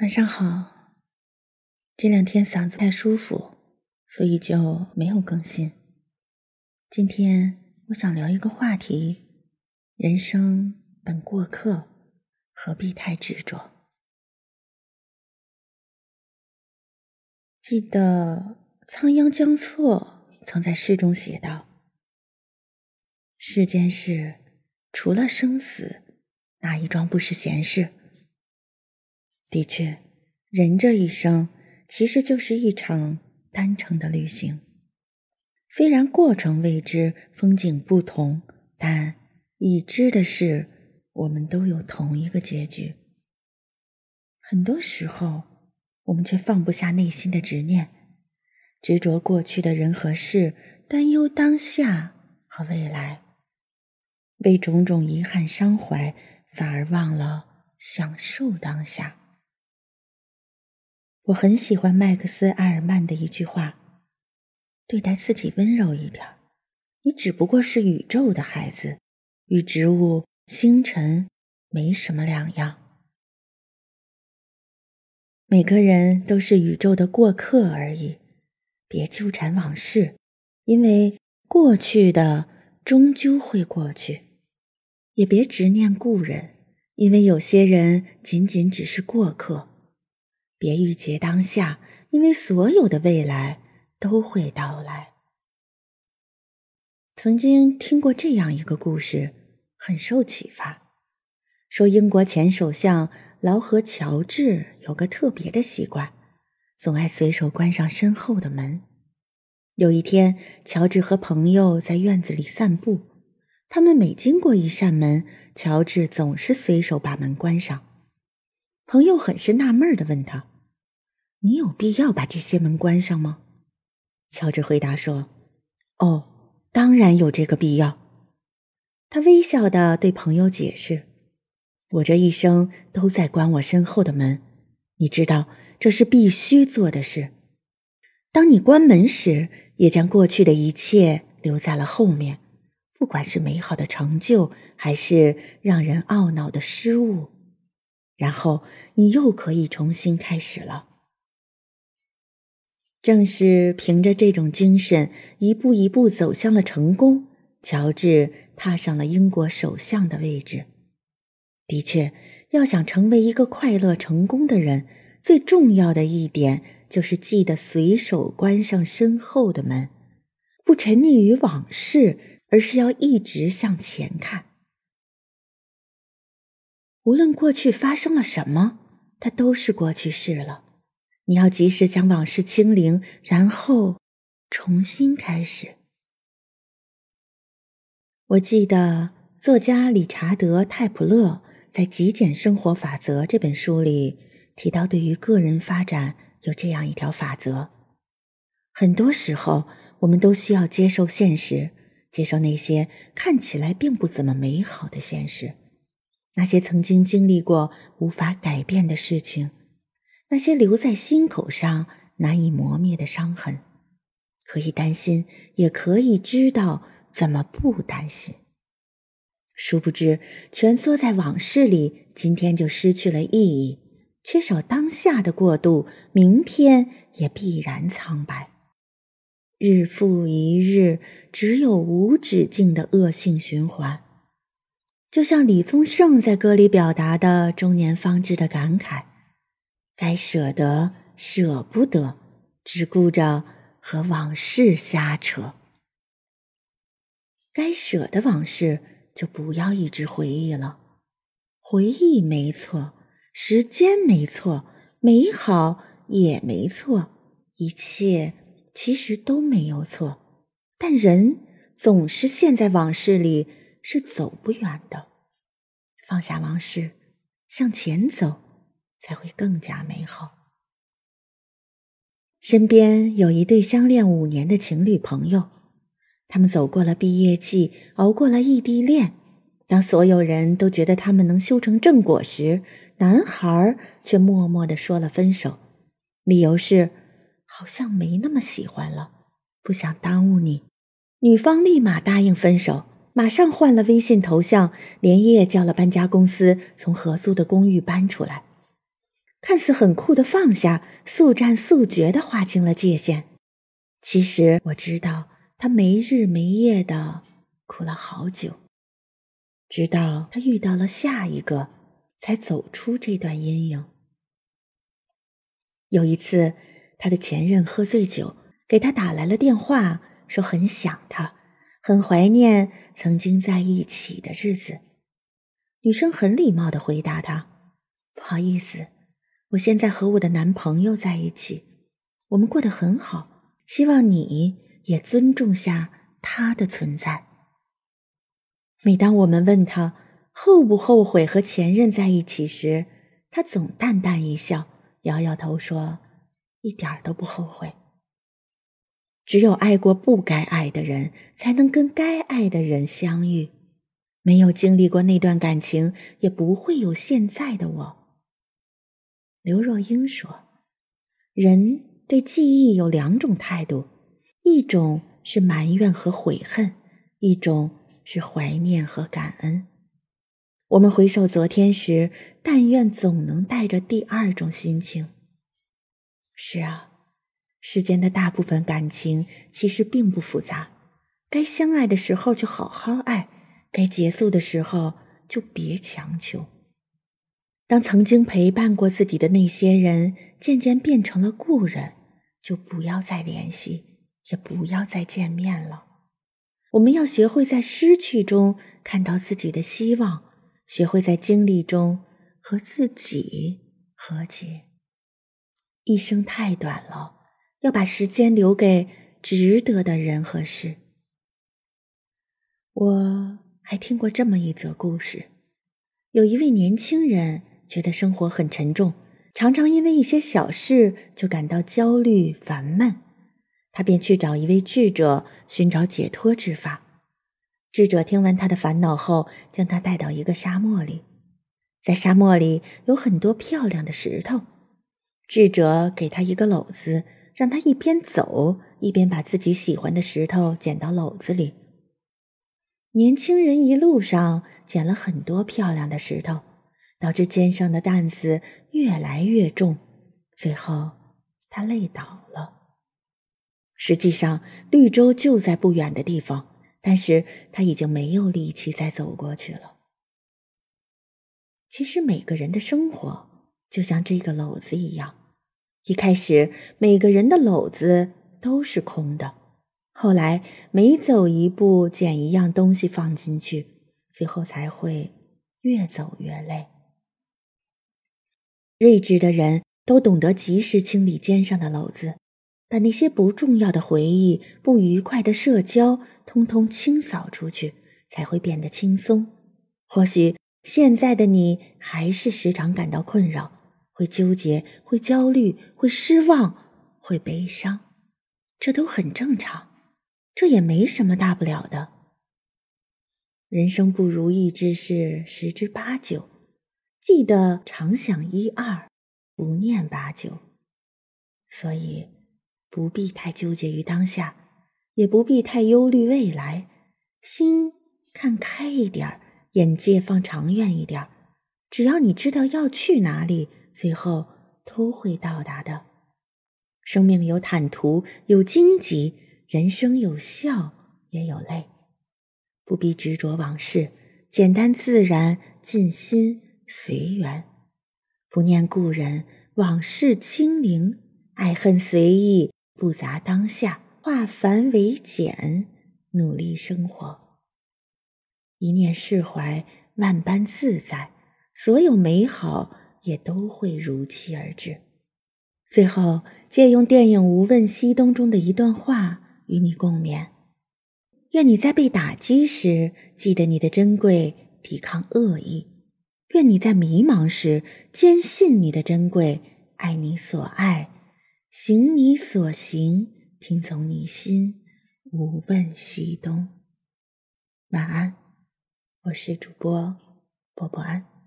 晚上好，这两天嗓子不太舒服，所以就没有更新。今天我想聊一个话题：人生本过客，何必太执着？记得仓央嘉措曾在诗中写道：“世间事，除了生死，哪一桩不是闲事？”的确，人这一生其实就是一场单程的旅行。虽然过程未知，风景不同，但已知的是，我们都有同一个结局。很多时候，我们却放不下内心的执念，执着过去的人和事，担忧当下和未来，为种种遗憾伤怀，反而忘了享受当下。我很喜欢麦克斯·埃尔曼的一句话：“对待自己温柔一点，你只不过是宇宙的孩子，与植物、星辰没什么两样。每个人都是宇宙的过客而已，别纠缠往事，因为过去的终究会过去；也别执念故人，因为有些人仅仅只是过客。”别郁结当下，因为所有的未来都会到来。曾经听过这样一个故事，很受启发。说英国前首相劳合乔治有个特别的习惯，总爱随手关上身后的门。有一天，乔治和朋友在院子里散步，他们每经过一扇门，乔治总是随手把门关上。朋友很是纳闷的问他：“你有必要把这些门关上吗？”乔治回答说：“哦，当然有这个必要。”他微笑的对朋友解释：“我这一生都在关我身后的门，你知道这是必须做的事。当你关门时，也将过去的一切留在了后面，不管是美好的成就，还是让人懊恼的失误。”然后你又可以重新开始了。正是凭着这种精神，一步一步走向了成功，乔治踏上了英国首相的位置。的确，要想成为一个快乐成功的人，最重要的一点就是记得随手关上身后的门，不沉溺于往事，而是要一直向前看。无论过去发生了什么，它都是过去式了。你要及时将往事清零，然后重新开始。我记得作家理查德·泰普勒在《极简生活法则》这本书里提到，对于个人发展有这样一条法则：很多时候，我们都需要接受现实，接受那些看起来并不怎么美好的现实。那些曾经经历过无法改变的事情，那些留在心口上难以磨灭的伤痕，可以担心，也可以知道怎么不担心。殊不知，蜷缩在往事里，今天就失去了意义；缺少当下的过渡，明天也必然苍白。日复一日，只有无止境的恶性循环。就像李宗盛在歌里表达的中年方知的感慨：“该舍得舍不得，只顾着和往事瞎扯。该舍的往事就不要一直回忆了。回忆没错，时间没错，美好也没错，一切其实都没有错。但人总是陷在往事里。”是走不远的，放下往事，向前走，才会更加美好。身边有一对相恋五年的情侣朋友，他们走过了毕业季，熬过了异地恋。当所有人都觉得他们能修成正果时，男孩却默默的说了分手，理由是好像没那么喜欢了，不想耽误你。女方立马答应分手。马上换了微信头像，连夜叫了搬家公司从合租的公寓搬出来。看似很酷的放下，速战速决的划清了界限。其实我知道，他没日没夜的哭了好久，直到他遇到了下一个，才走出这段阴影。有一次，他的前任喝醉酒，给他打来了电话，说很想他，很怀念曾经在一起的日子。女生很礼貌的回答他：“不好意思，我现在和我的男朋友在一起，我们过得很好，希望你也尊重下他的存在。”每当我们问他后不后悔和前任在一起时，他总淡淡一笑，摇摇头说：“一点儿都不后悔。只有爱过不该爱的人，才能跟该爱的人相遇。”没有经历过那段感情，也不会有现在的我。刘若英说：“人对记忆有两种态度，一种是埋怨和悔恨，一种是怀念和感恩。我们回首昨天时，但愿总能带着第二种心情。是啊，世间的大部分感情其实并不复杂，该相爱的时候就好好爱。”该结束的时候就别强求。当曾经陪伴过自己的那些人渐渐变成了故人，就不要再联系，也不要再见面了。我们要学会在失去中看到自己的希望，学会在经历中和自己和解。一生太短了，要把时间留给值得的人和事。我。还听过这么一则故事：有一位年轻人觉得生活很沉重，常常因为一些小事就感到焦虑烦闷。他便去找一位智者寻找解脱之法。智者听完他的烦恼后，将他带到一个沙漠里，在沙漠里有很多漂亮的石头。智者给他一个篓子，让他一边走一边把自己喜欢的石头捡到篓子里。年轻人一路上捡了很多漂亮的石头，导致肩上的担子越来越重，最后他累倒了。实际上，绿洲就在不远的地方，但是他已经没有力气再走过去了。其实，每个人的生活就像这个篓子一样，一开始每个人的篓子都是空的。后来每走一步，捡一样东西放进去，最后才会越走越累。睿智的人都懂得及时清理肩上的篓子，把那些不重要的回忆、不愉快的社交，通通清扫出去，才会变得轻松。或许现在的你还是时常感到困扰，会纠结，会焦虑，会失望，会悲伤，这都很正常。这也没什么大不了的。人生不如意之事十之八九，记得常想一二，不念八九。所以不必太纠结于当下，也不必太忧虑未来，心看开一点儿，眼界放长远一点儿。只要你知道要去哪里，最后都会到达的。生命有坦途，有荆棘。人生有笑也有泪，不必执着往事，简单自然，尽心随缘。不念故人，往事清零，爱恨随意，不杂当下，化繁为简，努力生活。一念释怀，万般自在，所有美好也都会如期而至。最后，借用电影《无问西东》中的一段话。与你共勉，愿你在被打击时记得你的珍贵，抵抗恶意；愿你在迷茫时坚信你的珍贵，爱你所爱，行你所行，听从你心，无问西东。晚安，我是主播波波安。